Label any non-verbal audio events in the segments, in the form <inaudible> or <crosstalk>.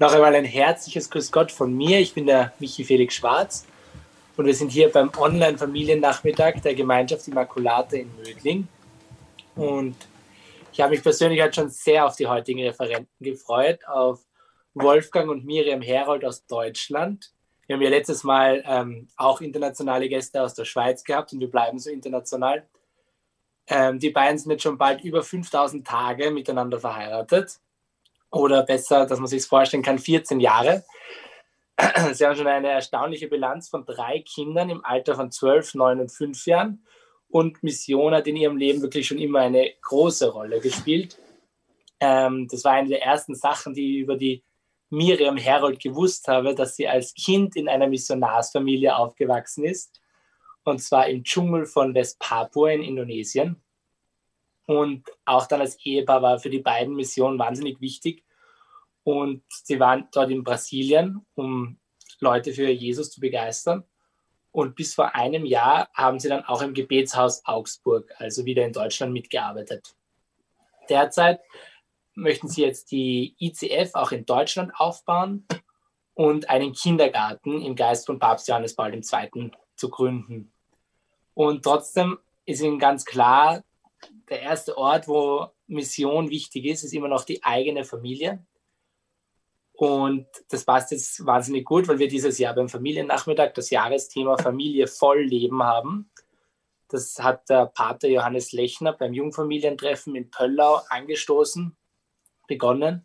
Noch einmal ein herzliches Grüß Gott von mir. Ich bin der Michi Felix Schwarz und wir sind hier beim Online-Familiennachmittag der Gemeinschaft Immaculate in Mödling. Und ich habe mich persönlich halt schon sehr auf die heutigen Referenten gefreut, auf Wolfgang und Miriam Herold aus Deutschland. Wir haben ja letztes Mal ähm, auch internationale Gäste aus der Schweiz gehabt und wir bleiben so international. Ähm, die beiden sind jetzt schon bald über 5000 Tage miteinander verheiratet oder besser, dass man sich vorstellen kann, 14 Jahre. <clears throat> Sie haben schon eine erstaunliche Bilanz von drei Kindern im Alter von 12, 9 und 5 Jahren. Und Mission hat in ihrem Leben wirklich schon immer eine große Rolle gespielt. Ähm, das war eine der ersten Sachen, die ich über die Miriam Herold gewusst habe, dass sie als Kind in einer Missionarsfamilie aufgewachsen ist. Und zwar im Dschungel von West Papua in Indonesien. Und auch dann als Ehepaar war für die beiden Missionen wahnsinnig wichtig. Und sie waren dort in Brasilien, um Leute für Jesus zu begeistern. Und bis vor einem Jahr haben sie dann auch im Gebetshaus Augsburg, also wieder in Deutschland, mitgearbeitet. Derzeit möchten sie jetzt die ICF auch in Deutschland aufbauen und einen Kindergarten im Geist von Papst Johannes Paul II. zu gründen. Und trotzdem ist ihnen ganz klar, der erste Ort, wo Mission wichtig ist, ist immer noch die eigene Familie. Und das passt jetzt wahnsinnig gut, weil wir dieses Jahr beim Familiennachmittag das Jahresthema Familie voll Leben haben. Das hat der Pater Johannes Lechner beim Jungfamilientreffen in Pöllau angestoßen, begonnen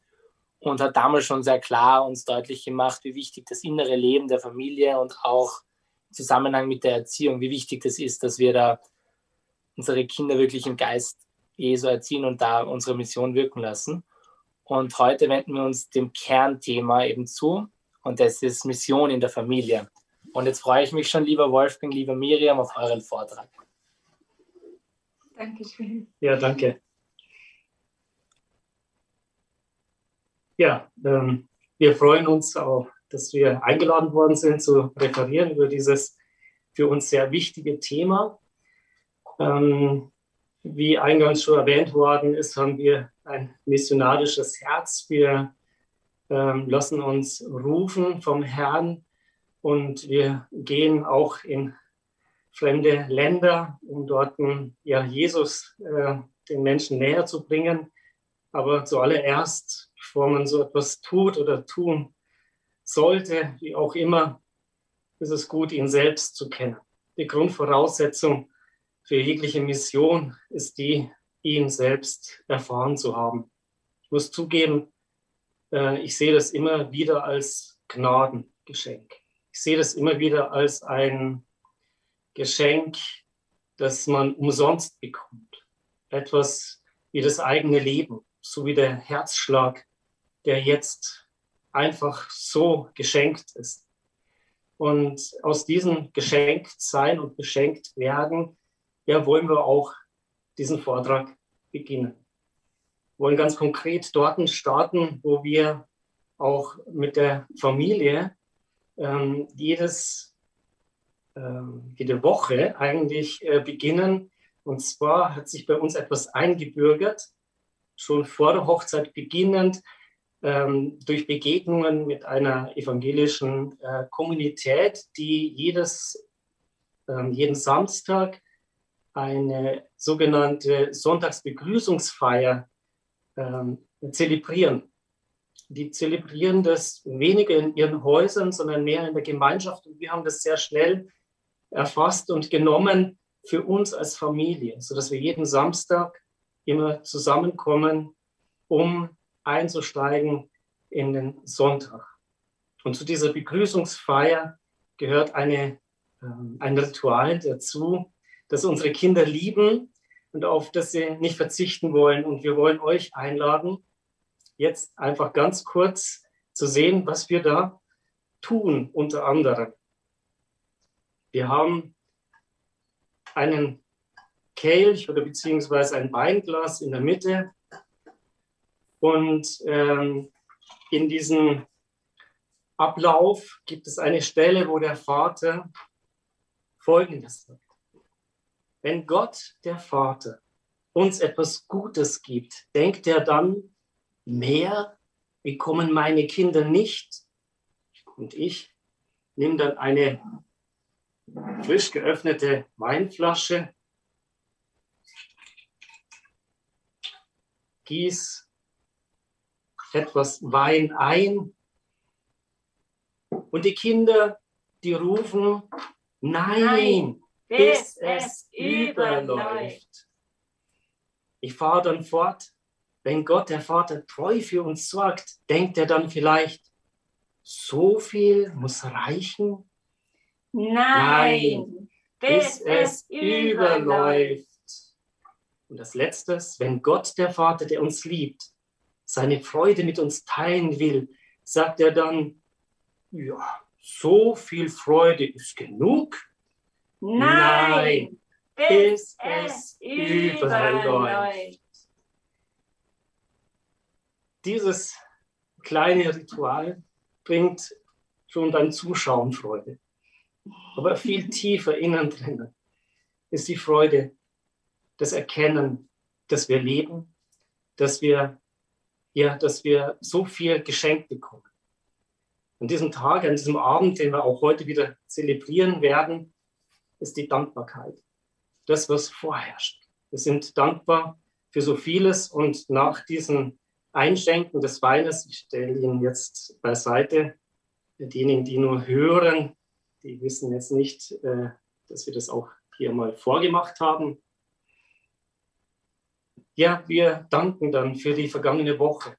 und hat damals schon sehr klar uns deutlich gemacht, wie wichtig das innere Leben der Familie und auch im Zusammenhang mit der Erziehung, wie wichtig das ist, dass wir da unsere Kinder wirklich im Geist Jesu erziehen und da unsere Mission wirken lassen. Und heute wenden wir uns dem Kernthema eben zu und das ist Mission in der Familie. Und jetzt freue ich mich schon, lieber Wolfgang, lieber Miriam, auf euren Vortrag. Dankeschön. Ja, danke. Ja, ähm, wir freuen uns auch, dass wir eingeladen worden sind, zu referieren über dieses für uns sehr wichtige Thema. Ähm, wie eingangs schon erwähnt worden ist, haben wir ein missionarisches Herz. Wir ähm, lassen uns rufen vom Herrn und wir gehen auch in fremde Länder, um dort ja, Jesus äh, den Menschen näher zu bringen. Aber zuallererst, bevor man so etwas tut oder tun sollte, wie auch immer, ist es gut, ihn selbst zu kennen. Die Grundvoraussetzung für jegliche Mission ist die, ihn selbst erfahren zu haben. Ich muss zugeben, äh, ich sehe das immer wieder als Gnadengeschenk. Ich sehe das immer wieder als ein Geschenk, das man umsonst bekommt. Etwas wie das eigene Leben, so wie der Herzschlag, der jetzt einfach so geschenkt ist. Und aus diesem geschenkt sein und beschenkt werden ja, wollen wir auch diesen Vortrag beginnen. Wir wollen ganz konkret dort starten, wo wir auch mit der Familie ähm, jedes, ähm, jede Woche eigentlich äh, beginnen. Und zwar hat sich bei uns etwas eingebürgert, schon vor der Hochzeit beginnend, ähm, durch Begegnungen mit einer evangelischen äh, Kommunität, die jedes, ähm, jeden Samstag eine sogenannte Sonntagsbegrüßungsfeier ähm, zelebrieren. Die zelebrieren das weniger in ihren Häusern, sondern mehr in der Gemeinschaft. Und wir haben das sehr schnell erfasst und genommen für uns als Familie, sodass wir jeden Samstag immer zusammenkommen, um einzusteigen in den Sonntag. Und zu dieser Begrüßungsfeier gehört eine, ähm, ein Ritual dazu, das unsere Kinder lieben und auf das sie nicht verzichten wollen. Und wir wollen euch einladen, jetzt einfach ganz kurz zu sehen, was wir da tun, unter anderem. Wir haben einen Kelch oder beziehungsweise ein Weinglas in der Mitte. Und ähm, in diesem Ablauf gibt es eine Stelle, wo der Vater Folgendes sagt. Wenn Gott, der Vater, uns etwas Gutes gibt, denkt er dann mehr, wie kommen meine Kinder nicht? Und ich nehme dann eine frisch geöffnete Weinflasche, gieß etwas Wein ein und die Kinder, die rufen, nein, nein bis, es überläuft. Ich fahre dann fort, wenn Gott, der Vater, treu für uns sorgt, denkt er dann vielleicht, so viel muss reichen? Nein, Nein bis, bis es überläuft. Und das Letzte, wenn Gott, der Vater, der uns liebt, seine Freude mit uns teilen will, sagt er dann, ja, so viel Freude ist genug. Nein, bis, es überläuft. Dieses kleine Ritual bringt schon beim Zuschauen Freude. Aber viel <laughs> tiefer innen drin ist die Freude, das Erkennen, dass wir leben, dass wir, ja, dass wir so viel geschenkt bekommen. An diesem Tag, an diesem Abend, den wir auch heute wieder zelebrieren werden, ist die Dankbarkeit. Das, was vorherrscht. Wir sind dankbar für so vieles und nach diesem Einschenken des Weines, ich stelle ihn jetzt beiseite, diejenigen, die nur hören, die wissen jetzt nicht, äh, dass wir das auch hier mal vorgemacht haben. Ja, wir danken dann für die vergangene Woche,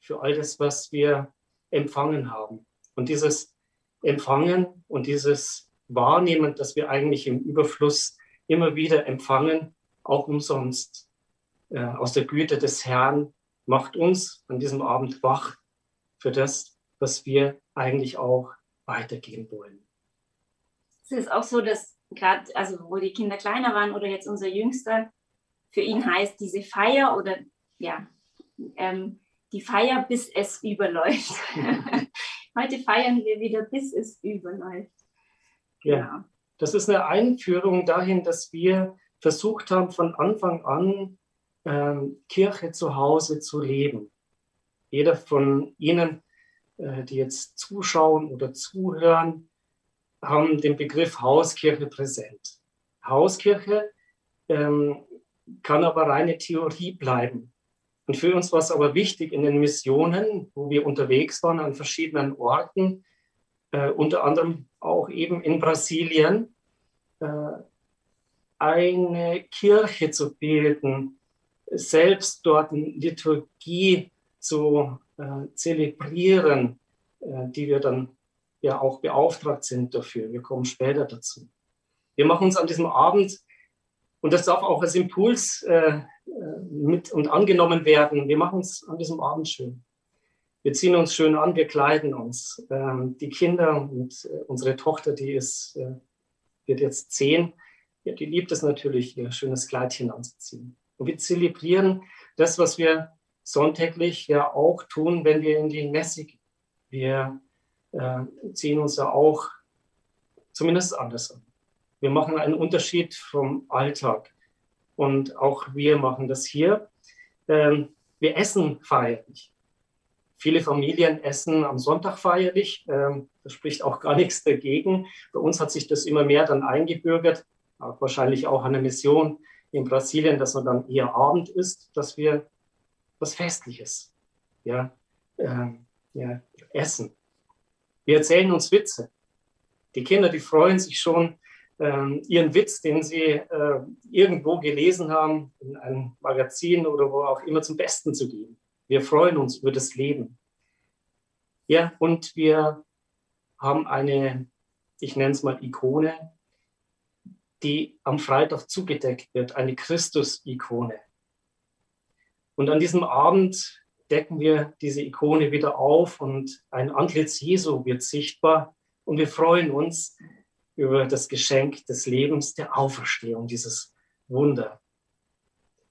für all das, was wir empfangen haben. Und dieses Empfangen und dieses Wahrnehmen, dass wir eigentlich im Überfluss immer wieder empfangen, auch umsonst äh, aus der Güte des Herrn, macht uns an diesem Abend wach für das, was wir eigentlich auch weitergeben wollen. Es ist auch so, dass gerade, also wo die Kinder kleiner waren oder jetzt unser Jüngster, für ihn heißt diese Feier oder ja, ähm, die Feier, bis es überläuft. <laughs> Heute feiern wir wieder, bis es überläuft. Ja, das ist eine Einführung dahin, dass wir versucht haben, von Anfang an ähm, Kirche zu Hause zu leben. Jeder von Ihnen, äh, die jetzt zuschauen oder zuhören, haben den Begriff Hauskirche präsent. Hauskirche ähm, kann aber reine Theorie bleiben. Und für uns war es aber wichtig in den Missionen, wo wir unterwegs waren an verschiedenen Orten, äh, unter anderem auch eben in Brasilien, äh, eine Kirche zu bilden, selbst dort eine Liturgie zu äh, zelebrieren, äh, die wir dann ja auch beauftragt sind dafür. Wir kommen später dazu. Wir machen uns an diesem Abend, und das darf auch als Impuls mit und angenommen werden, wir machen uns an diesem Abend schön. Wir ziehen uns schön an, wir kleiden uns. Ähm, die Kinder und äh, unsere Tochter, die ist, äh, wird jetzt zehn, ja, die liebt es natürlich, ihr schönes Kleidchen anzuziehen. Und wir zelebrieren das, was wir sonntäglich ja auch tun, wenn wir in die Messe gehen. Wir äh, ziehen uns ja auch zumindest anders an. Wir machen einen Unterschied vom Alltag. Und auch wir machen das hier. Ähm, wir essen feierlich. Viele Familien essen am Sonntag feierlich. Ähm, da spricht auch gar nichts dagegen. Bei uns hat sich das immer mehr dann eingebürgert, wahrscheinlich auch an der Mission in Brasilien, dass man dann eher Abend isst, dass wir was Festliches ja, äh, ja, essen. Wir erzählen uns Witze. Die Kinder, die freuen sich schon, äh, ihren Witz, den sie äh, irgendwo gelesen haben, in einem Magazin oder wo auch immer zum Besten zu geben. Wir freuen uns über das Leben. Ja, und wir haben eine, ich nenne es mal Ikone, die am Freitag zugedeckt wird, eine Christus-Ikone. Und an diesem Abend decken wir diese Ikone wieder auf und ein Antlitz Jesu wird sichtbar und wir freuen uns über das Geschenk des Lebens, der Auferstehung, dieses Wunder.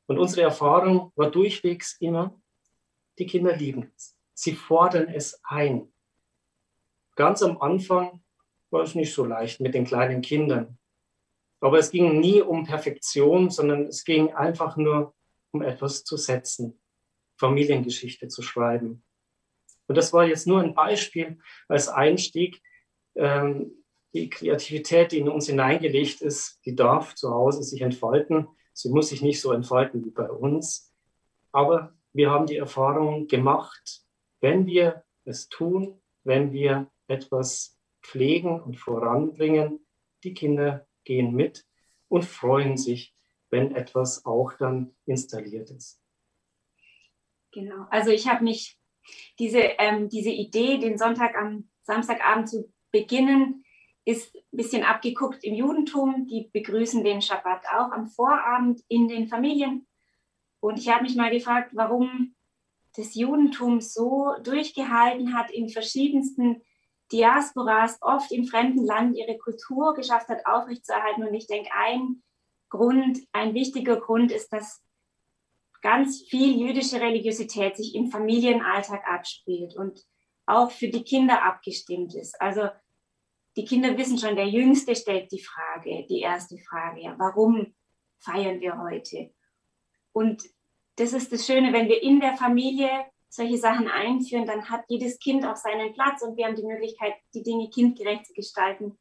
Und unsere Erfahrung war durchwegs immer, die Kinder lieben es. Sie fordern es ein. Ganz am Anfang war es nicht so leicht mit den kleinen Kindern. Aber es ging nie um Perfektion, sondern es ging einfach nur um etwas zu setzen, Familiengeschichte zu schreiben. Und das war jetzt nur ein Beispiel als Einstieg. Ähm, die Kreativität, die in uns hineingelegt ist, die darf zu Hause sich entfalten. Sie muss sich nicht so entfalten wie bei uns. Aber wir haben die Erfahrung gemacht, wenn wir es tun, wenn wir etwas pflegen und voranbringen, die Kinder gehen mit und freuen sich, wenn etwas auch dann installiert ist. Genau, also ich habe mich diese, ähm, diese Idee, den Sonntag am Samstagabend zu beginnen, ist ein bisschen abgeguckt im Judentum. Die begrüßen den Schabbat auch am Vorabend in den Familien. Und ich habe mich mal gefragt, warum das Judentum so durchgehalten hat, in verschiedensten Diasporas, oft im fremden Land, ihre Kultur geschafft hat, aufrechtzuerhalten. Und ich denke, ein Grund, ein wichtiger Grund ist, dass ganz viel jüdische Religiosität sich im Familienalltag abspielt und auch für die Kinder abgestimmt ist. Also die Kinder wissen schon, der Jüngste stellt die Frage, die erste Frage, ja, warum feiern wir heute? Und das ist das Schöne, wenn wir in der Familie solche Sachen einführen, dann hat jedes Kind auch seinen Platz und wir haben die Möglichkeit, die Dinge kindgerecht zu gestalten.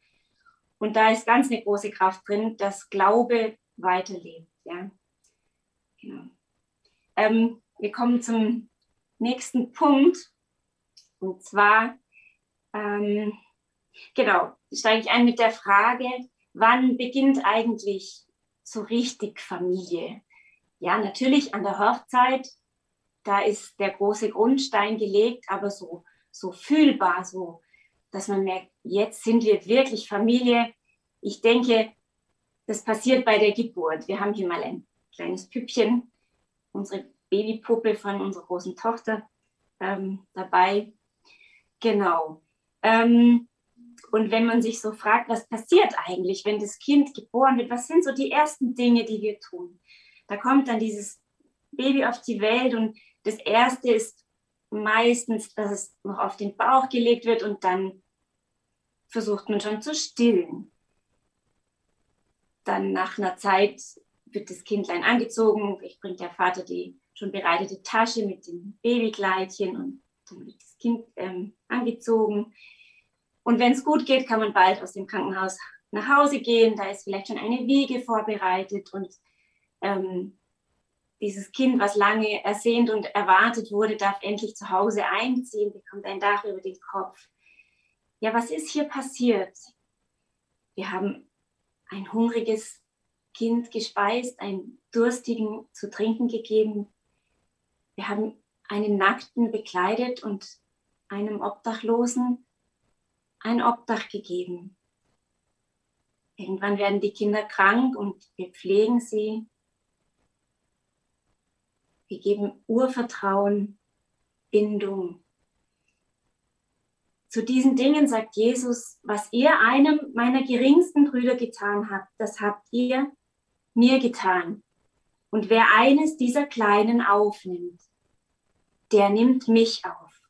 Und da ist ganz eine große Kraft drin, dass Glaube weiterlebt. Ja. Genau. Ähm, wir kommen zum nächsten Punkt. Und zwar, ähm, genau, steige ich ein mit der Frage, wann beginnt eigentlich so richtig Familie? Ja, natürlich an der Hochzeit, da ist der große Grundstein gelegt, aber so, so fühlbar, so, dass man merkt, jetzt sind wir wirklich Familie. Ich denke, das passiert bei der Geburt. Wir haben hier mal ein kleines Püppchen, unsere Babypuppe von unserer großen Tochter ähm, dabei. Genau. Ähm, und wenn man sich so fragt, was passiert eigentlich, wenn das Kind geboren wird, was sind so die ersten Dinge, die wir tun? Da kommt dann dieses Baby auf die Welt und das erste ist meistens, dass es noch auf den Bauch gelegt wird und dann versucht man schon zu stillen. Dann nach einer Zeit wird das Kindlein angezogen, ich bringe der Vater die schon bereitete Tasche mit dem Babykleidchen und dann wird das Kind ähm, angezogen. Und wenn es gut geht, kann man bald aus dem Krankenhaus nach Hause gehen. Da ist vielleicht schon eine Wiege vorbereitet und ähm, dieses Kind, was lange ersehnt und erwartet wurde, darf endlich zu Hause einziehen, bekommt ein Dach über den Kopf. Ja, was ist hier passiert? Wir haben ein hungriges Kind gespeist, einen Durstigen zu trinken gegeben. Wir haben einen Nackten bekleidet und einem Obdachlosen ein Obdach gegeben. Irgendwann werden die Kinder krank und wir pflegen sie wir geben Urvertrauen, Bindung. Zu diesen Dingen sagt Jesus, was ihr einem meiner geringsten Brüder getan habt, das habt ihr mir getan. Und wer eines dieser Kleinen aufnimmt, der nimmt mich auf.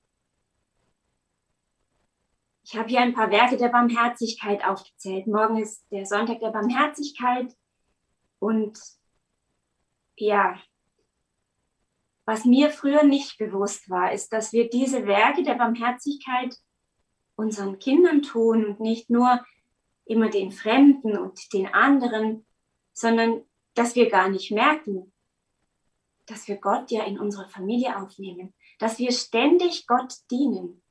Ich habe hier ein paar Werke der Barmherzigkeit aufgezählt. Morgen ist der Sonntag der Barmherzigkeit. Und ja, was mir früher nicht bewusst war, ist, dass wir diese Werke der Barmherzigkeit unseren Kindern tun und nicht nur immer den Fremden und den anderen, sondern dass wir gar nicht merken, dass wir Gott ja in unsere Familie aufnehmen, dass wir ständig Gott dienen.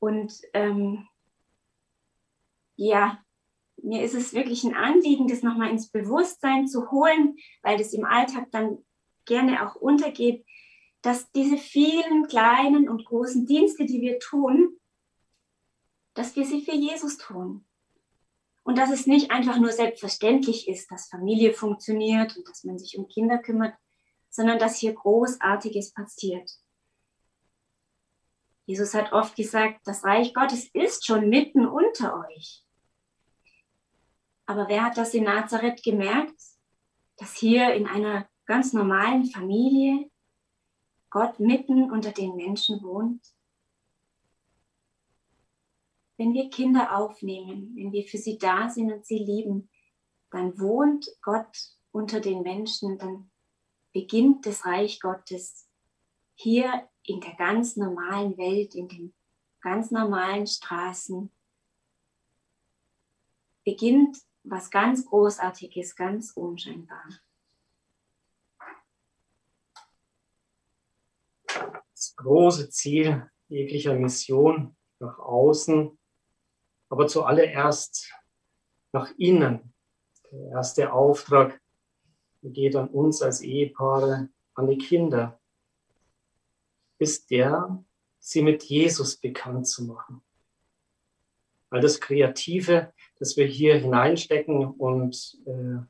Und ähm, ja, mir ist es wirklich ein Anliegen, das nochmal ins Bewusstsein zu holen, weil das im Alltag dann gerne auch untergeht, dass diese vielen kleinen und großen Dienste, die wir tun, dass wir sie für Jesus tun. Und dass es nicht einfach nur selbstverständlich ist, dass Familie funktioniert und dass man sich um Kinder kümmert, sondern dass hier Großartiges passiert. Jesus hat oft gesagt, das Reich Gottes ist schon mitten unter euch. Aber wer hat das in Nazareth gemerkt, dass hier in einer ganz normalen Familie Gott mitten unter den Menschen wohnt? Wenn wir Kinder aufnehmen, wenn wir für sie da sind und sie lieben, dann wohnt Gott unter den Menschen, dann beginnt das Reich Gottes hier in der ganz normalen Welt, in den ganz normalen Straßen, beginnt was ganz Großartiges, ganz unscheinbar. Das große Ziel jeglicher Mission nach außen, aber zuallererst nach innen. Der erste Auftrag geht an uns als Ehepaare, an die Kinder, ist der, sie mit Jesus bekannt zu machen. Weil das Kreative, das wir hier hineinstecken und äh,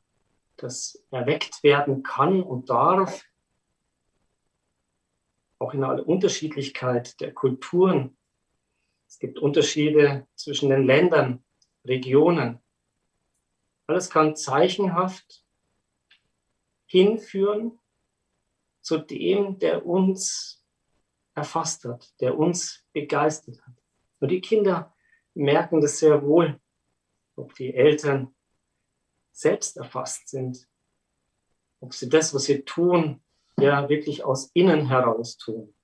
das erweckt werden kann und darf, auch in aller Unterschiedlichkeit der Kulturen. Es gibt Unterschiede zwischen den Ländern, Regionen. Alles kann zeichenhaft hinführen zu dem, der uns erfasst hat, der uns begeistert hat. Und die Kinder merken das sehr wohl, ob die Eltern selbst erfasst sind, ob sie das, was sie tun, ja wirklich aus innen heraus tun.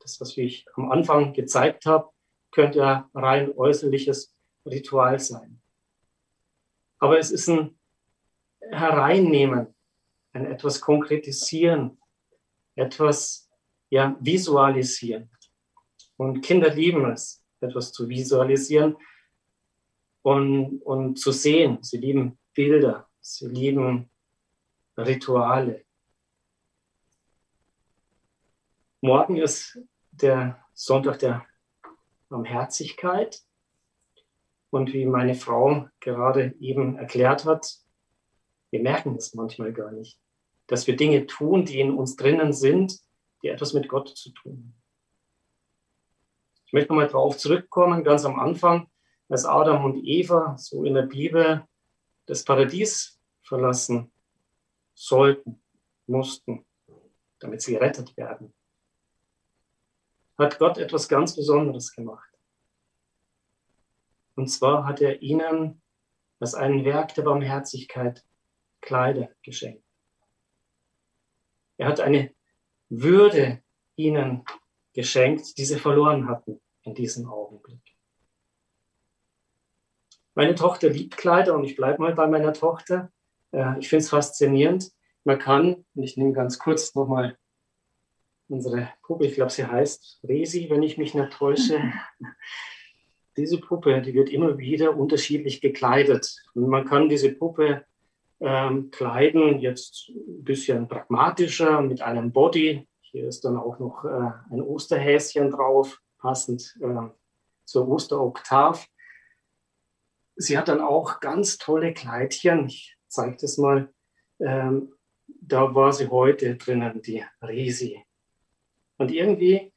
Das, was ich am Anfang gezeigt habe, könnte ja rein äußerliches Ritual sein. Aber es ist ein Hereinnehmen, ein etwas konkretisieren, etwas ja, visualisieren. Und Kinder lieben es, etwas zu visualisieren und, und zu sehen. Sie lieben Bilder, sie lieben Rituale. Morgen ist der Sonntag der Barmherzigkeit. Und wie meine Frau gerade eben erklärt hat, wir merken es manchmal gar nicht, dass wir Dinge tun, die in uns drinnen sind, die etwas mit Gott zu tun haben. Ich möchte nochmal darauf zurückkommen, ganz am Anfang, als Adam und Eva so in der Bibel das Paradies verlassen sollten, mussten, damit sie gerettet werden hat Gott etwas ganz Besonderes gemacht. Und zwar hat er ihnen als ein Werk der Barmherzigkeit Kleider geschenkt. Er hat eine Würde ihnen geschenkt, die sie verloren hatten in diesem Augenblick. Meine Tochter liebt Kleider und ich bleibe mal bei meiner Tochter. Äh, ich finde es faszinierend. Man kann, und ich nehme ganz kurz nochmal unsere Puppe, ich glaube, sie heißt Resi, wenn ich mich nicht täusche. <laughs> Diese Puppe, die wird immer wieder unterschiedlich gekleidet. Und man kann diese Puppe ähm, kleiden, jetzt ein bisschen pragmatischer mit einem Body. Hier ist dann auch noch äh, ein Osterhäschen drauf, passend äh, zur Osteroktav. Sie hat dann auch ganz tolle Kleidchen. Ich zeige das mal. Ähm, da war sie heute drinnen, die Resi. Und irgendwie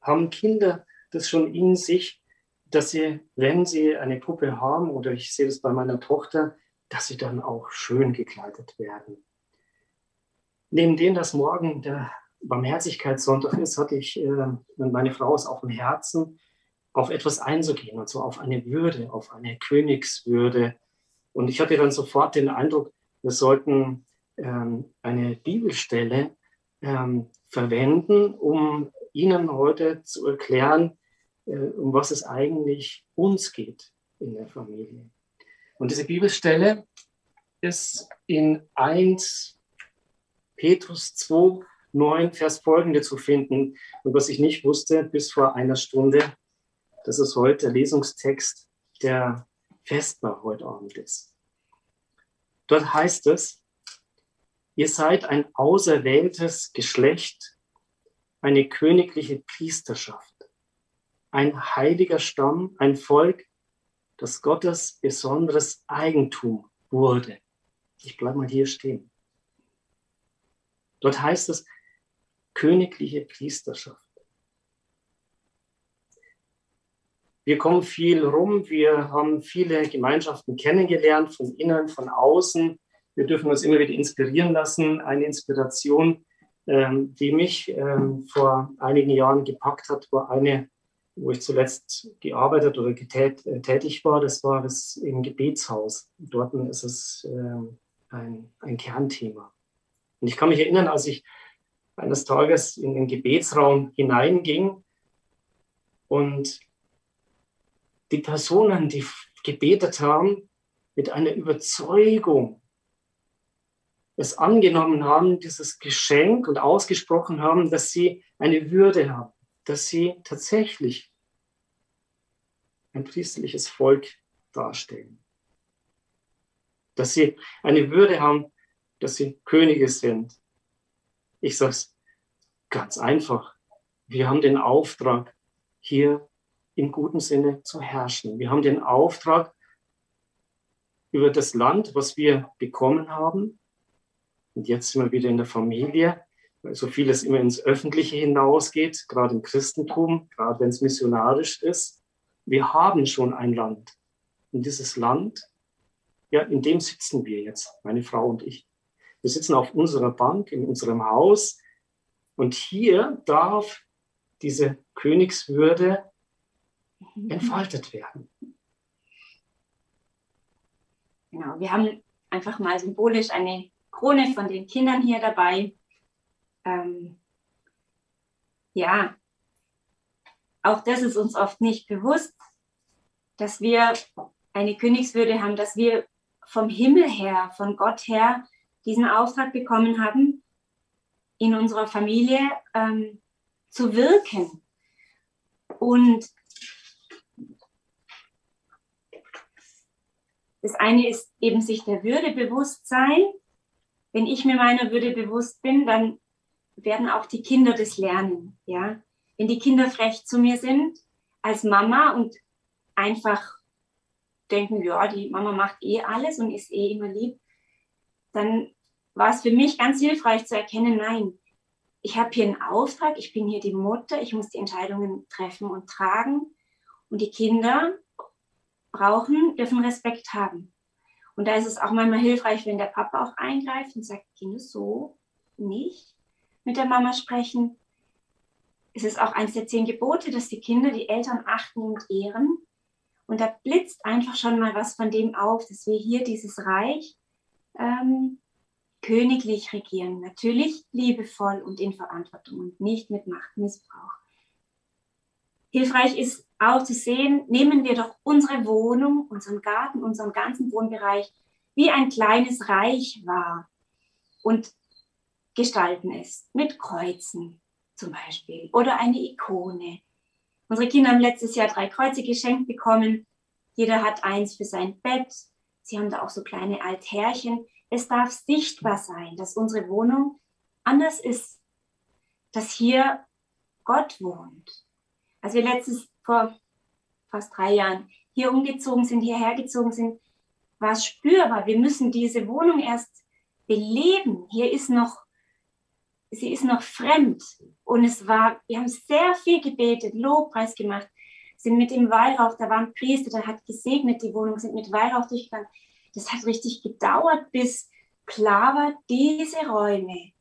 haben Kinder das schon in sich, dass sie, wenn sie eine Puppe haben, oder ich sehe das bei meiner Tochter, dass sie dann auch schön gekleidet werden. Neben dem, dass morgen der Barmherzigkeitssonntag ist, hatte ich äh, meine Frau es auf dem Herzen, auf etwas einzugehen, und zwar auf eine Würde, auf eine Königswürde. Und ich hatte dann sofort den Eindruck, wir sollten ähm, eine Bibelstelle ähm, verwenden, um Ihnen heute zu erklären, äh, um was es eigentlich uns geht in der Familie. Und diese Bibelstelle ist in 1 Petrus 2, 9 Vers folgende zu finden. Und was ich nicht wusste bis vor einer Stunde, dass es heute der Lesungstext der Festbar heute Abend ist. Dort heißt es, Ihr seid ein auserwähltes Geschlecht, eine königliche Priesterschaft, ein heiliger Stamm, ein Volk, das Gottes besonderes Eigentum wurde. Ich bleibe mal hier stehen. Dort heißt es königliche Priesterschaft. Wir kommen viel rum, wir haben viele Gemeinschaften kennengelernt, von innen, von außen. Wir dürfen uns immer wieder inspirieren lassen. Eine Inspiration, ähm, die mich ähm, vor einigen Jahren gepackt hat, war eine, wo ich zuletzt gearbeitet oder getät, äh, tätig war. Das war das im Gebetshaus. Dort ist es ähm, ein, ein Kernthema. Und ich kann mich erinnern, als ich eines Tages in den Gebetsraum hineinging und die Personen, die gebetet haben, mit einer Überzeugung es angenommen haben, dieses Geschenk und ausgesprochen haben, dass sie eine Würde haben, dass sie tatsächlich ein priesterliches Volk darstellen, dass sie eine Würde haben, dass sie Könige sind. Ich sage es ganz einfach. Wir haben den Auftrag, hier im guten Sinne zu herrschen. Wir haben den Auftrag, über das Land, was wir bekommen haben. Und jetzt sind wir wieder in der Familie, weil so vieles immer ins Öffentliche hinausgeht, gerade im Christentum, gerade wenn es missionarisch ist. Wir haben schon ein Land. Und dieses Land, ja, in dem sitzen wir jetzt, meine Frau und ich. Wir sitzen auf unserer Bank, in unserem Haus. Und hier darf diese Königswürde entfaltet werden. Genau, wir haben einfach mal symbolisch eine Krone von den Kindern hier dabei. Ähm, ja, auch das ist uns oft nicht bewusst, dass wir eine Königswürde haben, dass wir vom Himmel her, von Gott her diesen Auftrag bekommen haben, in unserer Familie ähm, zu wirken. Und Das eine ist eben sich der Würde bewusst sein. Wenn ich mir meiner Würde bewusst bin, dann werden auch die Kinder das lernen. Ja? Wenn die Kinder frech zu mir sind als Mama und einfach denken, ja, die Mama macht eh alles und ist eh immer lieb, dann war es für mich ganz hilfreich zu erkennen, nein, ich habe hier einen Auftrag, ich bin hier die Mutter, ich muss die Entscheidungen treffen und tragen. Und die Kinder brauchen, dürfen Respekt haben. Und da ist es auch manchmal hilfreich, wenn der Papa auch eingreift und sagt, Kinder, so nicht mit der Mama sprechen. Es ist auch eines der zehn Gebote, dass die Kinder die Eltern achten und ehren. Und da blitzt einfach schon mal was von dem auf, dass wir hier dieses Reich ähm, königlich regieren. Natürlich liebevoll und in Verantwortung und nicht mit Machtmissbrauch. Hilfreich ist auch zu sehen, nehmen wir doch unsere Wohnung, unseren Garten, unseren ganzen Wohnbereich wie ein kleines Reich wahr und gestalten es mit Kreuzen zum Beispiel oder eine Ikone. Unsere Kinder haben letztes Jahr drei Kreuze geschenkt bekommen. Jeder hat eins für sein Bett. Sie haben da auch so kleine Altärchen. Es darf sichtbar sein, dass unsere Wohnung anders ist, dass hier Gott wohnt als wir letztes vor fast drei Jahren hier umgezogen sind, hierher gezogen sind, war es spürbar. Wir müssen diese Wohnung erst beleben. Hier ist noch, sie ist noch fremd. Und es war, wir haben sehr viel gebetet, Lobpreis gemacht, sind mit dem Weihrauch, da war ein Priester, der hat gesegnet die Wohnung, sind mit Weihrauch durchgegangen. Das hat richtig gedauert, bis klar war, diese Räume,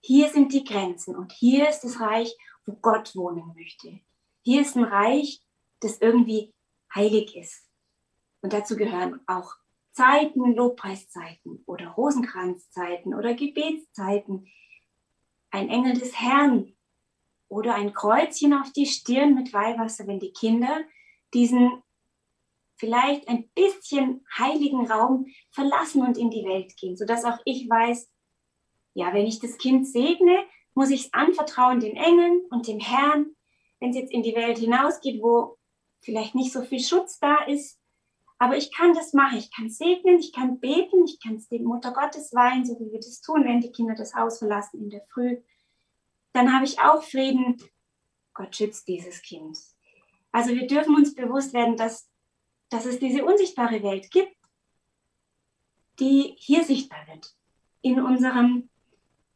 hier sind die Grenzen und hier ist das Reich, wo Gott wohnen möchte. Hier ist ein Reich, das irgendwie heilig ist. Und dazu gehören auch Zeiten, Lobpreiszeiten oder Rosenkranzzeiten oder Gebetszeiten, ein Engel des Herrn oder ein Kreuzchen auf die Stirn mit Weihwasser, wenn die Kinder diesen vielleicht ein bisschen heiligen Raum verlassen und in die Welt gehen, sodass auch ich weiß, ja, wenn ich das Kind segne, muss ich es anvertrauen den Engeln und dem Herrn wenn es jetzt in die Welt hinausgeht, wo vielleicht nicht so viel Schutz da ist. Aber ich kann das machen. Ich kann segnen, ich kann beten, ich kann es dem Mutter Gottes weihen, so wie wir das tun, wenn die Kinder das Haus verlassen in der Früh. Dann habe ich auch Frieden. Gott schützt dieses Kind. Also wir dürfen uns bewusst werden, dass, dass es diese unsichtbare Welt gibt, die hier sichtbar wird, in, unserem,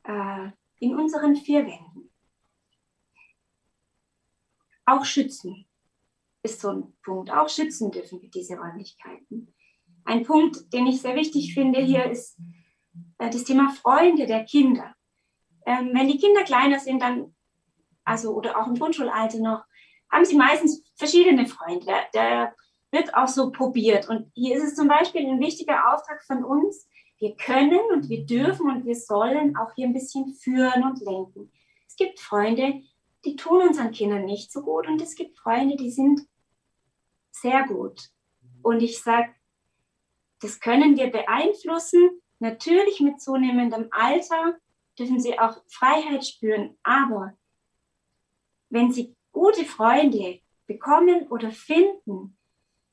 äh, in unseren vier Wänden auch schützen ist so ein Punkt. Auch schützen dürfen wir diese Räumlichkeiten. Ein Punkt, den ich sehr wichtig finde hier, ist äh, das Thema Freunde der Kinder. Ähm, wenn die Kinder kleiner sind, dann, also oder auch im Grundschulalter noch, haben sie meistens verschiedene Freunde. Der wird auch so probiert. Und hier ist es zum Beispiel ein wichtiger Auftrag von uns, wir können und wir dürfen und wir sollen auch hier ein bisschen führen und lenken. Es gibt Freunde, die tun unseren Kindern nicht so gut und es gibt Freunde, die sind sehr gut. Und ich sage, das können wir beeinflussen. Natürlich mit zunehmendem Alter dürfen sie auch Freiheit spüren, aber wenn sie gute Freunde bekommen oder finden,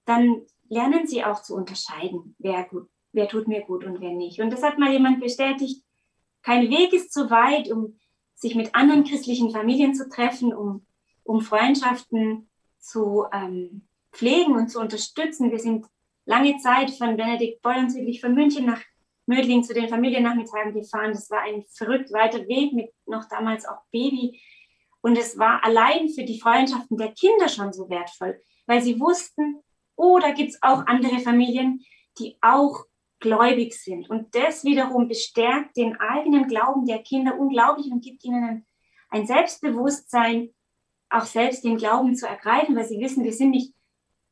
dann lernen sie auch zu unterscheiden, wer, gut, wer tut mir gut und wer nicht. Und das hat mal jemand bestätigt, kein Weg ist zu weit, um sich mit anderen christlichen Familien zu treffen, um, um Freundschaften zu ähm, pflegen und zu unterstützen. Wir sind lange Zeit von Benedikt Bollern südlich von München nach Mödling zu den Familiennachmittagen gefahren. Das war ein verrückt weiter Weg mit noch damals auch Baby. Und es war allein für die Freundschaften der Kinder schon so wertvoll, weil sie wussten, oh, da gibt es auch andere Familien, die auch gläubig sind. Und das wiederum bestärkt den eigenen Glauben der Kinder unglaublich und gibt ihnen ein, ein Selbstbewusstsein, auch selbst den Glauben zu ergreifen, weil sie wissen, wir sind nicht,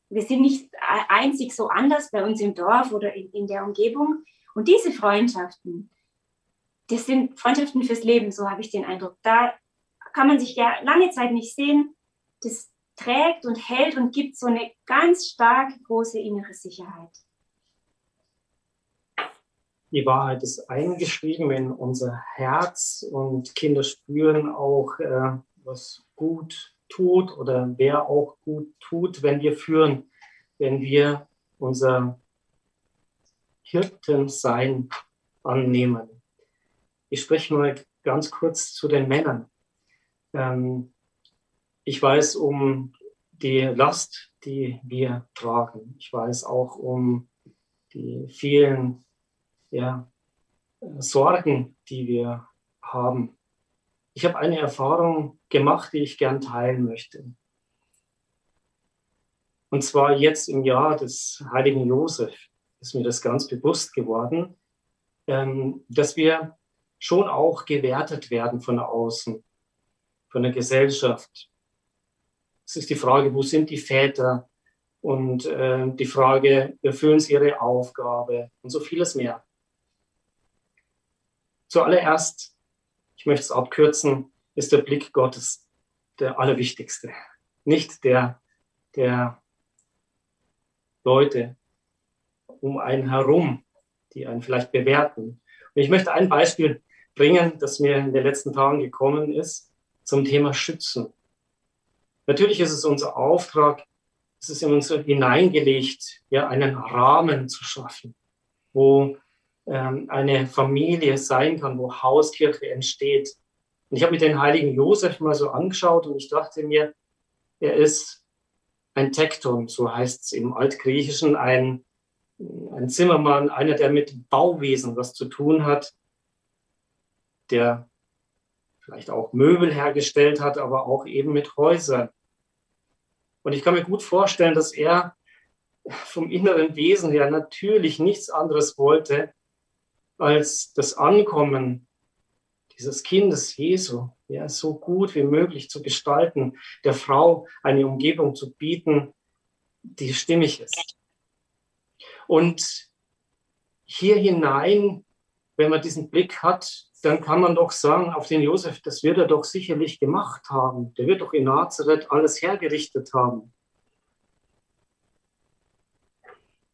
wir sind nicht einzig so anders bei uns im Dorf oder in, in der Umgebung. Und diese Freundschaften, das sind Freundschaften fürs Leben, so habe ich den Eindruck. Da kann man sich ja lange Zeit nicht sehen. Das trägt und hält und gibt so eine ganz starke, große innere Sicherheit. Die Wahrheit ist eingeschrieben in unser Herz und Kinder spüren auch, äh, was gut tut oder wer auch gut tut, wenn wir führen, wenn wir unser Hirtensein annehmen. Ich spreche mal ganz kurz zu den Männern. Ähm, ich weiß um die Last, die wir tragen. Ich weiß auch um die vielen ja, Sorgen, die wir haben. Ich habe eine Erfahrung gemacht, die ich gern teilen möchte. Und zwar jetzt im Jahr des heiligen Josef ist mir das ganz bewusst geworden, ähm, dass wir schon auch gewertet werden von außen, von der Gesellschaft. Es ist die Frage, wo sind die Väter? Und äh, die Frage, erfüllen sie ihre Aufgabe? Und so vieles mehr. Zuallererst, ich möchte es abkürzen, ist der Blick Gottes der allerwichtigste. Nicht der, der Leute um einen herum, die einen vielleicht bewerten. Und ich möchte ein Beispiel bringen, das mir in den letzten Tagen gekommen ist, zum Thema Schützen. Natürlich ist es unser Auftrag, es ist in uns hineingelegt, ja, einen Rahmen zu schaffen, wo eine Familie sein kann, wo Hauskirche entsteht. Und ich habe mir den heiligen Josef mal so angeschaut und ich dachte mir, er ist ein Tekton, so heißt es im Altgriechischen, ein, ein Zimmermann, einer, der mit Bauwesen was zu tun hat, der vielleicht auch Möbel hergestellt hat, aber auch eben mit Häusern. Und ich kann mir gut vorstellen, dass er vom inneren Wesen her natürlich nichts anderes wollte, als das Ankommen dieses Kindes Jesu, ja, so gut wie möglich zu gestalten, der Frau eine Umgebung zu bieten, die stimmig ist. Und hier hinein, wenn man diesen Blick hat, dann kann man doch sagen, auf den Josef, das wird er doch sicherlich gemacht haben. Der wird doch in Nazareth alles hergerichtet haben.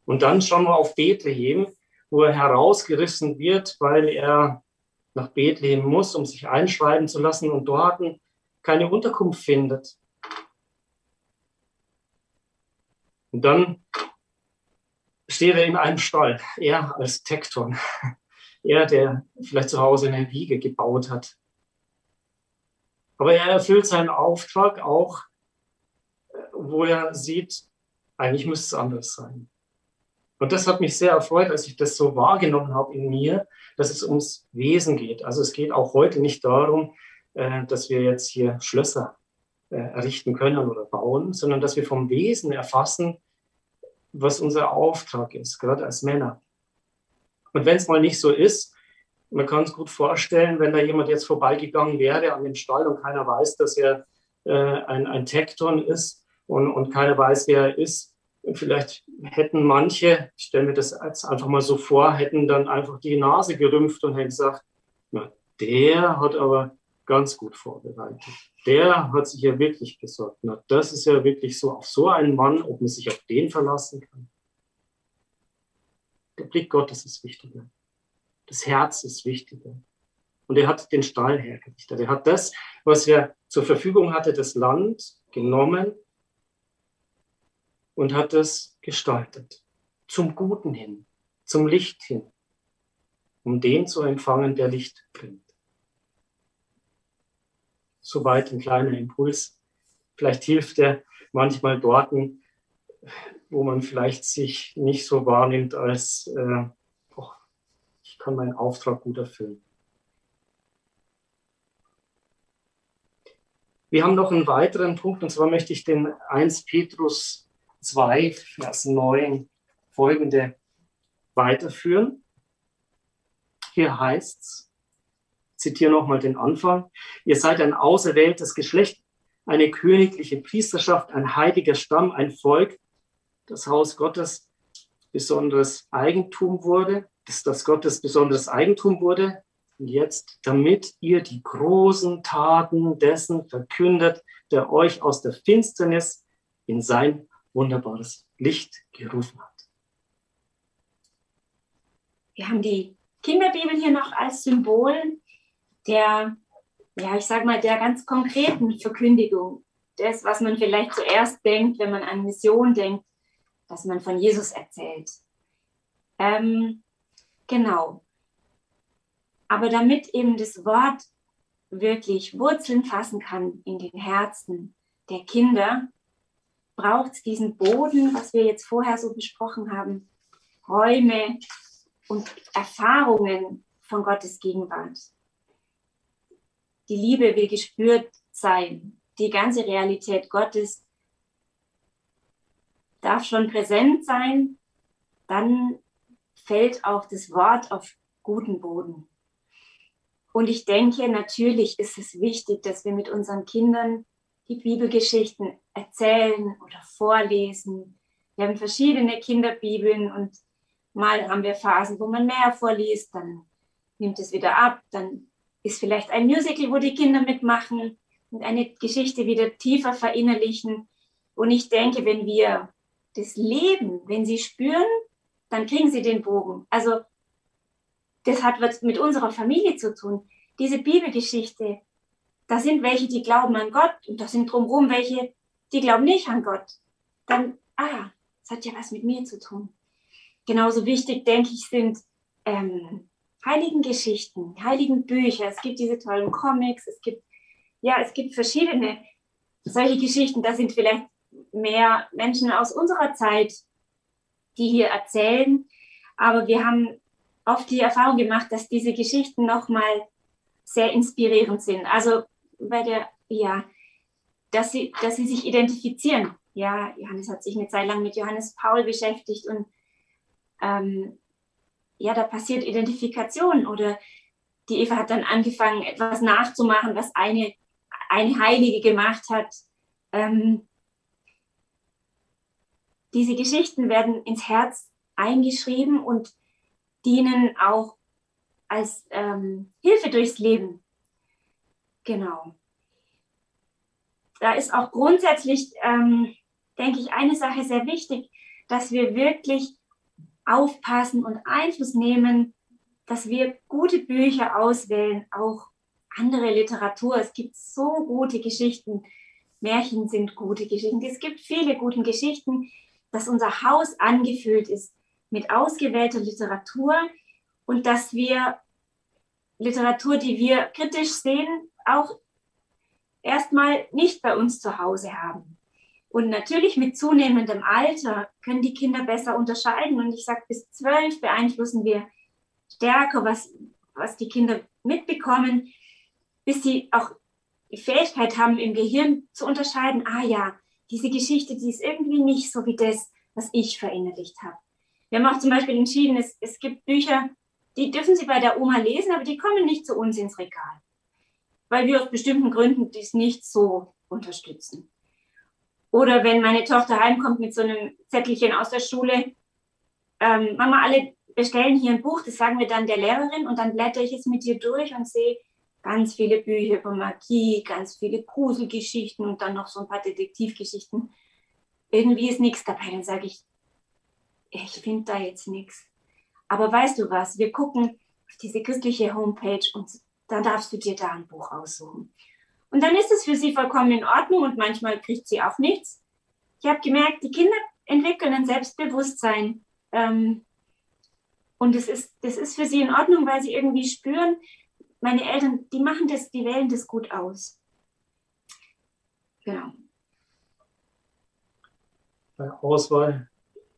Und dann schauen wir auf Bethlehem, wo er herausgerissen wird, weil er nach Bethlehem muss, um sich einschreiben zu lassen und dort keine Unterkunft findet. Und dann steht er in einem Stall, er als Tekton, <laughs> er, der vielleicht zu Hause eine Wiege gebaut hat. Aber er erfüllt seinen Auftrag auch, wo er sieht, eigentlich müsste es anders sein. Und das hat mich sehr erfreut, als ich das so wahrgenommen habe in mir, dass es ums Wesen geht. Also es geht auch heute nicht darum, äh, dass wir jetzt hier Schlösser äh, errichten können oder bauen, sondern dass wir vom Wesen erfassen, was unser Auftrag ist, gerade als Männer. Und wenn es mal nicht so ist, man kann es gut vorstellen, wenn da jemand jetzt vorbeigegangen wäre an dem Stall und keiner weiß, dass er äh, ein, ein Tekton ist und, und keiner weiß, wer er ist, vielleicht hätten manche, ich stelle mir das jetzt einfach mal so vor, hätten dann einfach die Nase gerümpft und hätten gesagt, na, der hat aber ganz gut vorbereitet. Der hat sich ja wirklich gesorgt. Na, das ist ja wirklich so, auf so einen Mann, ob man sich auf den verlassen kann. Der Blick Gottes ist wichtiger. Das Herz ist wichtiger. Und er hat den Stall hergerichtet. Er hat das, was er zur Verfügung hatte, das Land genommen und hat es gestaltet. Zum Guten hin, zum Licht hin, um den zu empfangen, der Licht bringt. Soweit ein kleiner Impuls. Vielleicht hilft er manchmal dort, wo man vielleicht sich nicht so wahrnimmt, als äh, oh, ich kann meinen Auftrag gut erfüllen. Wir haben noch einen weiteren Punkt, und zwar möchte ich den 1 Petrus 2, Vers 9 folgende weiterführen. Hier heißt es, zitiere nochmal den Anfang, ihr seid ein auserwähltes Geschlecht, eine königliche Priesterschaft, ein heiliger Stamm, ein Volk, das Haus Gottes besonderes Eigentum wurde, dass das Gottes besonderes Eigentum wurde, und jetzt, damit ihr die großen Taten dessen verkündet, der euch aus der Finsternis in sein wunderbares Licht gerufen hat. Wir haben die Kinderbibel hier noch als Symbol der, ja, ich sag mal, der ganz konkreten Verkündigung. Das, was man vielleicht zuerst denkt, wenn man an Mission denkt, dass man von Jesus erzählt. Ähm, genau. Aber damit eben das Wort wirklich Wurzeln fassen kann in den Herzen der Kinder, braucht es diesen Boden, was wir jetzt vorher so besprochen haben, Räume und Erfahrungen von Gottes Gegenwart. Die Liebe will gespürt sein. Die ganze Realität Gottes darf schon präsent sein. Dann fällt auch das Wort auf guten Boden. Und ich denke, natürlich ist es wichtig, dass wir mit unseren Kindern die Bibelgeschichten erzählen oder vorlesen. Wir haben verschiedene Kinderbibeln und mal haben wir Phasen, wo man mehr vorliest, dann nimmt es wieder ab, dann ist vielleicht ein Musical, wo die Kinder mitmachen und eine Geschichte wieder tiefer verinnerlichen. Und ich denke, wenn wir das leben, wenn sie spüren, dann kriegen sie den Bogen. Also das hat was mit unserer Familie zu tun. Diese Bibelgeschichte, da sind welche, die glauben an Gott und da sind drumherum welche, die glauben nicht an Gott. Dann, ah, das hat ja was mit mir zu tun. Genauso wichtig, denke ich, sind ähm, heiligen Geschichten, heiligen Bücher. Es gibt diese tollen Comics, es gibt, ja, es gibt verschiedene solche Geschichten. Da sind vielleicht mehr Menschen aus unserer Zeit, die hier erzählen. Aber wir haben oft die Erfahrung gemacht, dass diese Geschichten nochmal sehr inspirierend sind. Also bei der, ja, dass sie, dass sie sich identifizieren. Ja, Johannes hat sich eine Zeit lang mit Johannes Paul beschäftigt und ähm, ja, da passiert Identifikation oder die Eva hat dann angefangen, etwas nachzumachen, was eine, eine Heilige gemacht hat. Ähm, diese Geschichten werden ins Herz eingeschrieben und dienen auch als ähm, Hilfe durchs Leben. Genau. Da ist auch grundsätzlich, ähm, denke ich, eine Sache sehr wichtig, dass wir wirklich aufpassen und Einfluss nehmen, dass wir gute Bücher auswählen, auch andere Literatur. Es gibt so gute Geschichten. Märchen sind gute Geschichten. Es gibt viele gute Geschichten, dass unser Haus angefüllt ist mit ausgewählter Literatur und dass wir Literatur, die wir kritisch sehen, auch erstmal nicht bei uns zu Hause haben. Und natürlich mit zunehmendem Alter können die Kinder besser unterscheiden. Und ich sage, bis zwölf beeinflussen wir stärker, was, was die Kinder mitbekommen, bis sie auch die Fähigkeit haben, im Gehirn zu unterscheiden, ah ja, diese Geschichte, die ist irgendwie nicht so wie das, was ich verinnerlicht habe. Wir haben auch zum Beispiel entschieden, es, es gibt Bücher, die dürfen Sie bei der Oma lesen, aber die kommen nicht zu uns ins Regal, weil wir aus bestimmten Gründen dies nicht so unterstützen. Oder wenn meine Tochter heimkommt mit so einem Zettelchen aus der Schule, ähm, Mama, alle bestellen hier ein Buch, das sagen wir dann der Lehrerin und dann blätter ich es mit ihr durch und sehe ganz viele Bücher über Magie, ganz viele Gruselgeschichten und dann noch so ein paar Detektivgeschichten. Irgendwie ist nichts dabei. Dann sage ich, ich finde da jetzt nichts. Aber weißt du was, wir gucken auf diese christliche Homepage und dann darfst du dir da ein Buch aussuchen. Und dann ist es für sie vollkommen in Ordnung und manchmal kriegt sie auch nichts. Ich habe gemerkt, die Kinder entwickeln ein Selbstbewusstsein. Ähm, und das ist, das ist für sie in Ordnung, weil sie irgendwie spüren, meine Eltern, die machen das, die wählen das gut aus. Genau. Bei Auswahl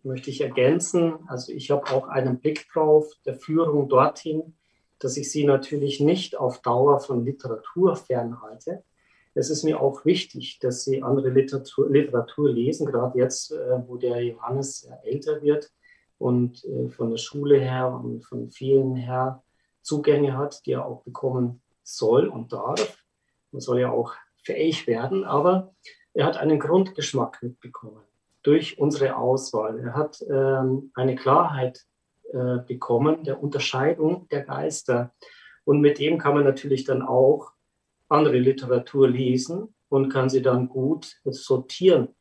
möchte ich ergänzen, also ich habe auch einen Blick drauf der Führung dorthin, dass ich sie natürlich nicht auf Dauer von Literatur fernhalte. Es ist mir auch wichtig, dass sie andere Literatur, Literatur lesen, gerade jetzt, äh, wo der Johannes älter wird und äh, von der Schule her und von vielen her Zugänge hat, die er auch bekommen soll und darf. Man soll ja auch fähig werden, aber er hat einen Grundgeschmack mitbekommen durch unsere Auswahl. Er hat ähm, eine Klarheit äh, bekommen der Unterscheidung der Geister. Und mit dem kann man natürlich dann auch andere Literatur lesen und kann sie dann gut sortieren.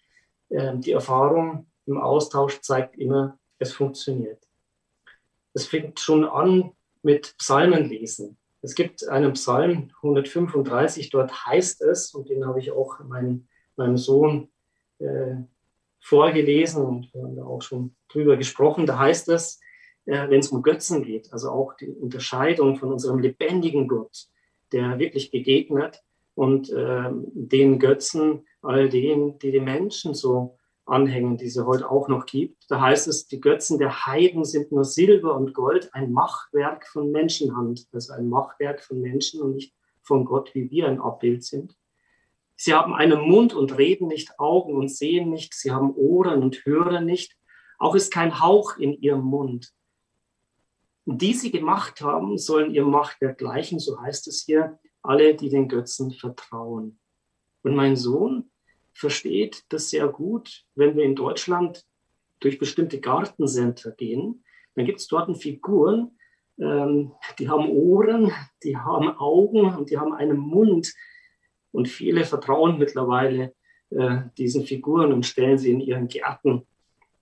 Ähm, die Erfahrung im Austausch zeigt immer, es funktioniert. Es fängt schon an mit Psalmenlesen. Es gibt einen Psalm 135, dort heißt es, und den habe ich auch meinem, meinem Sohn äh, vorgelesen und wir haben da auch schon drüber gesprochen, da heißt es, äh, wenn es um Götzen geht, also auch die Unterscheidung von unserem lebendigen Gott, der wirklich begegnet und äh, den Götzen, all denen, die die Menschen so anhängen, die es heute auch noch gibt. Da heißt es, die Götzen der Heiden sind nur Silber und Gold, ein Machwerk von Menschenhand, also ein Machwerk von Menschen und nicht von Gott, wie wir ein Abbild sind. Sie haben einen Mund und reden nicht, Augen und sehen nicht, sie haben Ohren und hören nicht, auch ist kein Hauch in ihrem Mund. Die sie gemacht haben, sollen ihr Machtwerk gleichen, so heißt es hier, alle, die den Götzen vertrauen. Und mein Sohn, versteht das sehr gut, wenn wir in Deutschland durch bestimmte Gartencenter gehen. Dann gibt es dort Figuren, ähm, die haben Ohren, die haben Augen und die haben einen Mund. Und viele vertrauen mittlerweile äh, diesen Figuren und stellen sie in ihren Gärten.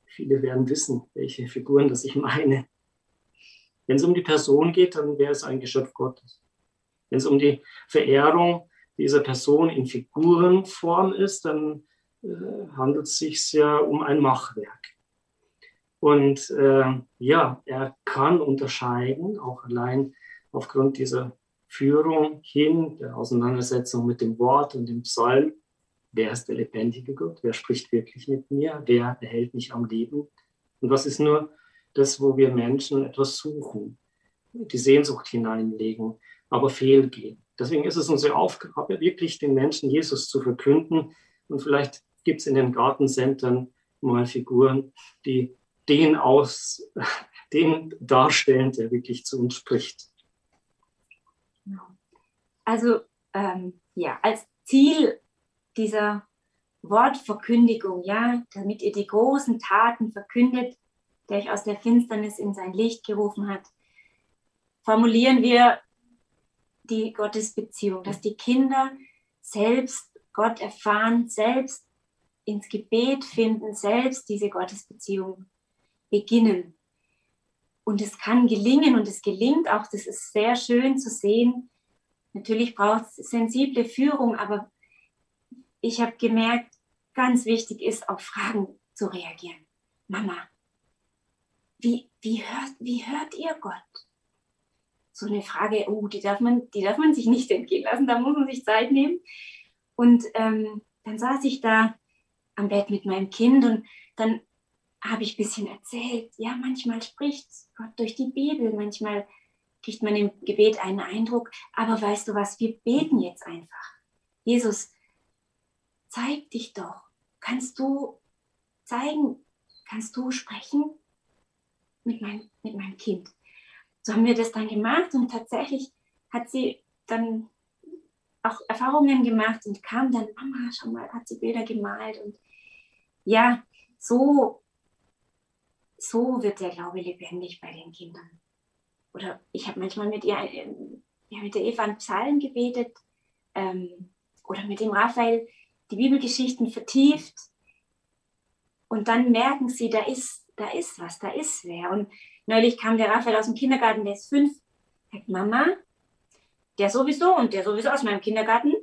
Viele werden wissen, welche Figuren das ich meine. Wenn es um die Person geht, dann wäre es ein Geschöpf Gottes. Wenn es um die Verehrung dieser Person in Figurenform ist, dann äh, handelt es sich ja um ein Machwerk. Und äh, ja, er kann unterscheiden, auch allein aufgrund dieser Führung hin, der Auseinandersetzung mit dem Wort und dem Psalm, wer ist der lebendige Gott, wer spricht wirklich mit mir, wer erhält mich am Leben und was ist nur das, wo wir Menschen etwas suchen, die Sehnsucht hineinlegen, aber fehlgehen. Deswegen ist es unsere Aufgabe, wirklich den Menschen Jesus zu verkünden. Und vielleicht gibt es in den Gartencentern mal Figuren, die den aus, <laughs> den darstellen, der wirklich zu uns spricht. Also ähm, ja, als Ziel dieser Wortverkündigung, ja, damit ihr die großen Taten verkündet, der euch aus der Finsternis in sein Licht gerufen hat, formulieren wir die Gottesbeziehung, dass die Kinder selbst Gott erfahren, selbst ins Gebet finden, selbst diese Gottesbeziehung beginnen. Und es kann gelingen und es gelingt auch, das ist sehr schön zu sehen. Natürlich braucht es sensible Führung, aber ich habe gemerkt, ganz wichtig ist, auf Fragen zu reagieren. Mama, wie, wie, hört, wie hört ihr Gott? so eine Frage, oh, die darf man, die darf man sich nicht entgehen lassen, da muss man sich Zeit nehmen. Und ähm, dann saß ich da am Bett mit meinem Kind und dann habe ich ein bisschen erzählt, ja, manchmal spricht Gott durch die Bibel, manchmal kriegt man im Gebet einen Eindruck, aber weißt du was, wir beten jetzt einfach. Jesus, zeig dich doch. Kannst du zeigen, kannst du sprechen mit, mein, mit meinem Kind? so haben wir das dann gemacht und tatsächlich hat sie dann auch Erfahrungen gemacht und kam dann, Mama, schau mal, hat sie Bilder gemalt. Und ja, so, so wird der Glaube lebendig bei den Kindern. Oder ich habe manchmal mit ihr, ja, mit der Eva einen Psalm gebetet ähm, oder mit dem Raphael die Bibelgeschichten vertieft. Und dann merken sie, da ist, da ist was, da ist wer. Und neulich kam der Raphael aus dem Kindergarten, der ist fünf, sagt, Mama, der sowieso und der sowieso aus meinem Kindergarten,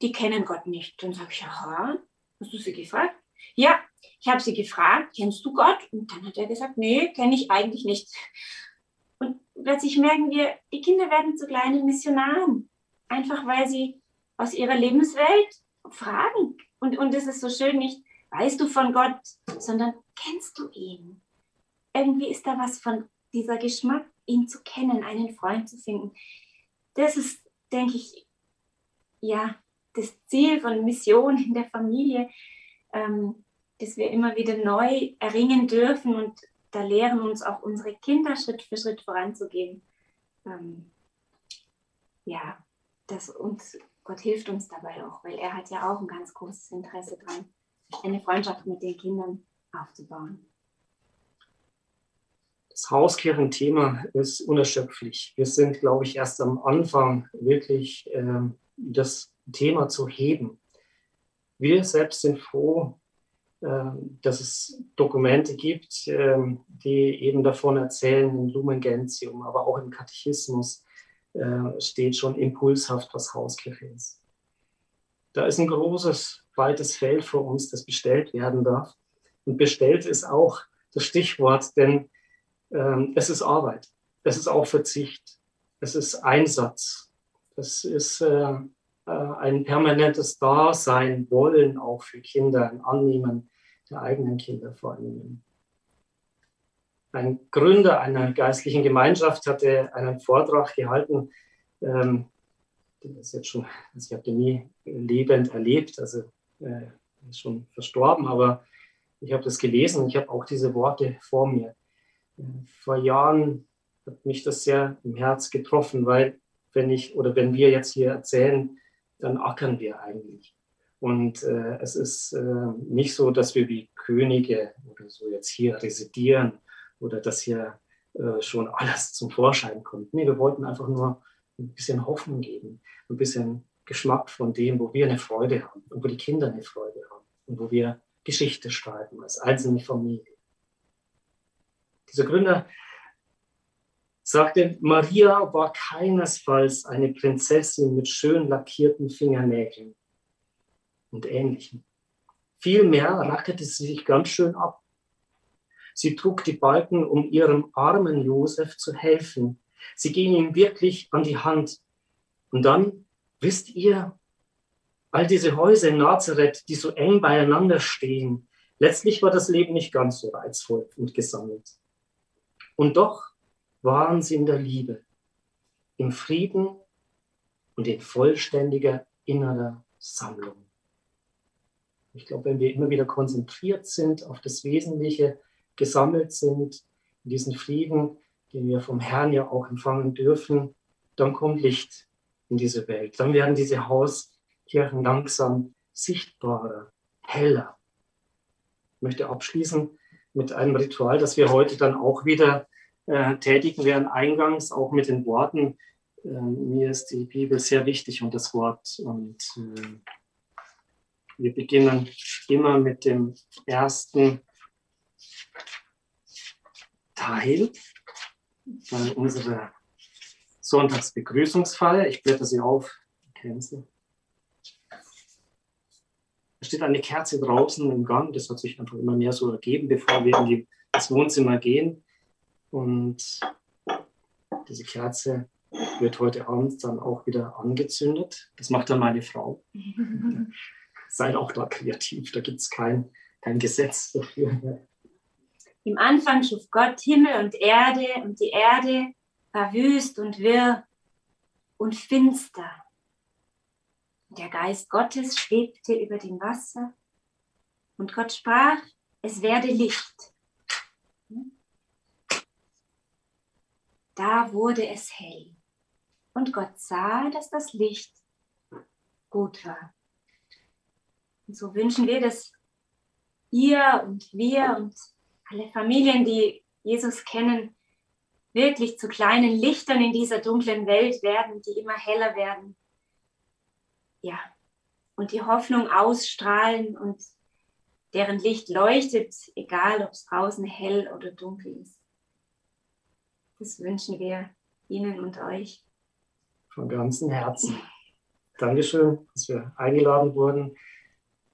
die kennen Gott nicht. Dann sage ich, aha, hast du sie gefragt? Ja, ich habe sie gefragt, kennst du Gott? Und dann hat er gesagt, nee, kenne ich eigentlich nicht. Und plötzlich merken wir, die Kinder werden zu kleinen Missionaren, einfach weil sie aus ihrer Lebenswelt fragen. Und, und es ist so schön, nicht weißt du von Gott, sondern kennst du ihn. Irgendwie ist da was von dieser Geschmack, ihn zu kennen, einen Freund zu finden das ist, denke ich, ja, das Ziel von Mission in der Familie, ähm, dass wir immer wieder neu erringen dürfen und da lehren uns auch unsere Kinder Schritt für Schritt voranzugehen. Ähm, ja, das uns, Gott hilft uns dabei auch, weil er hat ja auch ein ganz großes Interesse daran, eine Freundschaft mit den Kindern aufzubauen das Hauskirchenthema ist unerschöpflich. Wir sind, glaube ich, erst am Anfang wirklich äh, das Thema zu heben. Wir selbst sind froh, äh, dass es Dokumente gibt, äh, die eben davon erzählen, im Lumen Gentium, aber auch im Katechismus äh, steht schon impulshaft, was Hauskirche ist. Da ist ein großes, weites Feld vor uns, das bestellt werden darf. Und bestellt ist auch das Stichwort, denn ähm, es ist Arbeit, es ist auch Verzicht, es ist Einsatz, es ist äh, äh, ein permanentes Dasein wollen auch für Kinder, ein Annehmen der eigenen Kinder vor allem. Ein Gründer einer geistlichen Gemeinschaft hatte einen Vortrag gehalten, ähm, das ist jetzt schon, also ich habe den nie lebend erlebt, also äh, schon verstorben, aber ich habe das gelesen und ich habe auch diese Worte vor mir vor Jahren hat mich das sehr im Herz getroffen, weil wenn ich oder wenn wir jetzt hier erzählen, dann ackern wir eigentlich. Und äh, es ist äh, nicht so, dass wir wie Könige oder so jetzt hier residieren oder dass hier äh, schon <laughs> alles zum Vorschein kommt. Nee, wir wollten einfach nur ein bisschen Hoffnung geben, ein bisschen Geschmack von dem, wo wir eine Freude haben und wo die Kinder eine Freude haben und wo wir Geschichte schreiben als einzelne Familie dieser Gründer sagte, Maria war keinesfalls eine Prinzessin mit schön lackierten Fingernägeln und ähnlichem. Vielmehr rackerte sie sich ganz schön ab. Sie trug die Balken, um ihrem armen Josef zu helfen. Sie ging ihm wirklich an die Hand. Und dann, wisst ihr, all diese Häuser in Nazareth, die so eng beieinander stehen, letztlich war das Leben nicht ganz so reizvoll und gesammelt. Und doch waren sie in der Liebe, im Frieden und in vollständiger innerer Sammlung. Ich glaube, wenn wir immer wieder konzentriert sind auf das Wesentliche, gesammelt sind, in diesen Frieden, den wir vom Herrn ja auch empfangen dürfen, dann kommt Licht in diese Welt. Dann werden diese Hauskirchen langsam sichtbarer, heller. Ich möchte abschließen mit einem Ritual, das wir heute dann auch wieder äh, tätigen werden, eingangs auch mit den Worten. Äh, mir ist die Bibel sehr wichtig und das Wort. Und äh, wir beginnen immer mit dem ersten Teil bei unserer Sonntagsbegrüßungsfeier. Ich blätter sie auf. Kennen Sie? Da steht eine Kerze draußen im Gang. Das hat sich einfach immer mehr so ergeben, bevor wir in die, das Wohnzimmer gehen. Und diese Kerze wird heute Abend dann auch wieder angezündet. Das macht dann meine Frau. <laughs> Seid auch da kreativ, da gibt es kein, kein Gesetz dafür. Im Anfang schuf Gott Himmel und Erde und die Erde war wüst und wirr und finster. Der Geist Gottes schwebte über dem Wasser und Gott sprach, es werde Licht. Da wurde es hell und Gott sah, dass das Licht gut war. Und so wünschen wir, dass ihr und wir und alle Familien, die Jesus kennen, wirklich zu kleinen Lichtern in dieser dunklen Welt werden, die immer heller werden. Ja, und die Hoffnung ausstrahlen und deren Licht leuchtet, egal ob es draußen hell oder dunkel ist. Das wünschen wir Ihnen und euch. Von ganzem Herzen. Dankeschön, dass wir eingeladen wurden,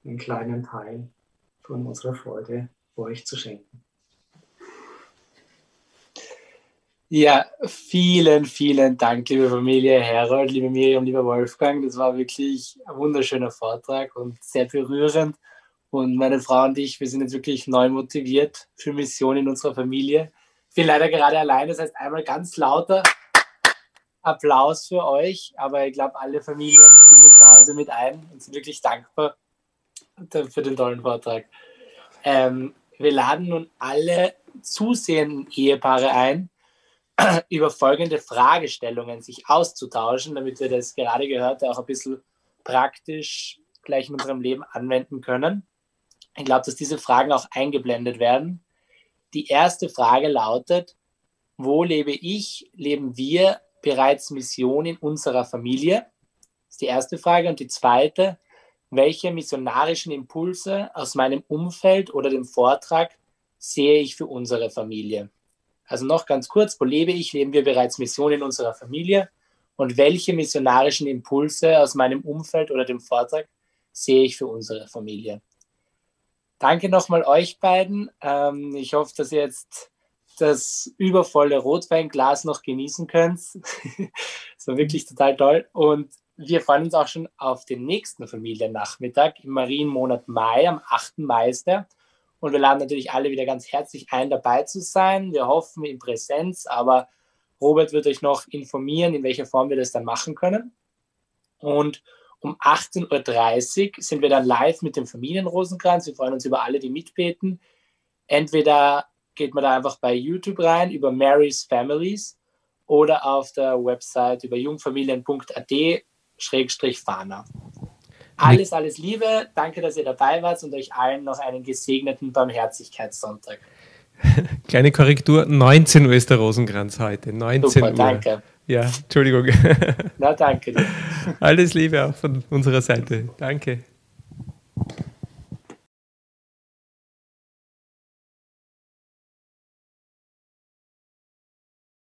einen kleinen Teil von unserer Freude euch zu schenken. Ja, vielen, vielen Dank, liebe Familie Herold, liebe Miriam, lieber Wolfgang. Das war wirklich ein wunderschöner Vortrag und sehr berührend. Und meine Frau und ich, wir sind jetzt wirklich neu motiviert für Mission in unserer Familie. Ich bin leider gerade allein, das heißt einmal ganz lauter Applaus für euch. Aber ich glaube, alle Familien stimmen zu Hause mit ein und sind wirklich dankbar für den tollen Vortrag. Ähm, wir laden nun alle zusehenden Ehepaare ein, <clears throat> über folgende Fragestellungen sich auszutauschen, damit wir das gerade Gehörte auch ein bisschen praktisch gleich in unserem Leben anwenden können. Ich glaube, dass diese Fragen auch eingeblendet werden. Die erste Frage lautet, wo lebe ich, leben wir bereits Mission in unserer Familie? Das ist die erste Frage. Und die zweite, welche missionarischen Impulse aus meinem Umfeld oder dem Vortrag sehe ich für unsere Familie? Also noch ganz kurz, wo lebe ich? Leben wir bereits Mission in unserer Familie? Und welche missionarischen Impulse aus meinem Umfeld oder dem Vortrag sehe ich für unsere Familie? Danke nochmal euch beiden. Ähm, ich hoffe, dass ihr jetzt das übervolle Rotweinglas noch genießen könnt. <laughs> das war wirklich total toll. Und wir freuen uns auch schon auf den nächsten Familiennachmittag im Marienmonat Mai, am 8. Mai ist der. Und wir laden natürlich alle wieder ganz herzlich ein, dabei zu sein. Wir hoffen in Präsenz, aber Robert wird euch noch informieren, in welcher Form wir das dann machen können. Und um 18.30 Uhr sind wir dann live mit dem Familienrosenkranz. Wir freuen uns über alle, die mitbeten. Entweder geht man da einfach bei YouTube rein über Mary's Families oder auf der Website über jungfamilien.at-fana. Alles, alles Liebe. Danke, dass ihr dabei wart und euch allen noch einen gesegneten Barmherzigkeitssonntag. <laughs> Kleine Korrektur, 19 Uhr ist der Rosenkranz heute. 19 Super, Uhr. danke. Ja, Entschuldigung. Na, danke dir. <laughs> Alles Liebe auch von unserer Seite. Danke.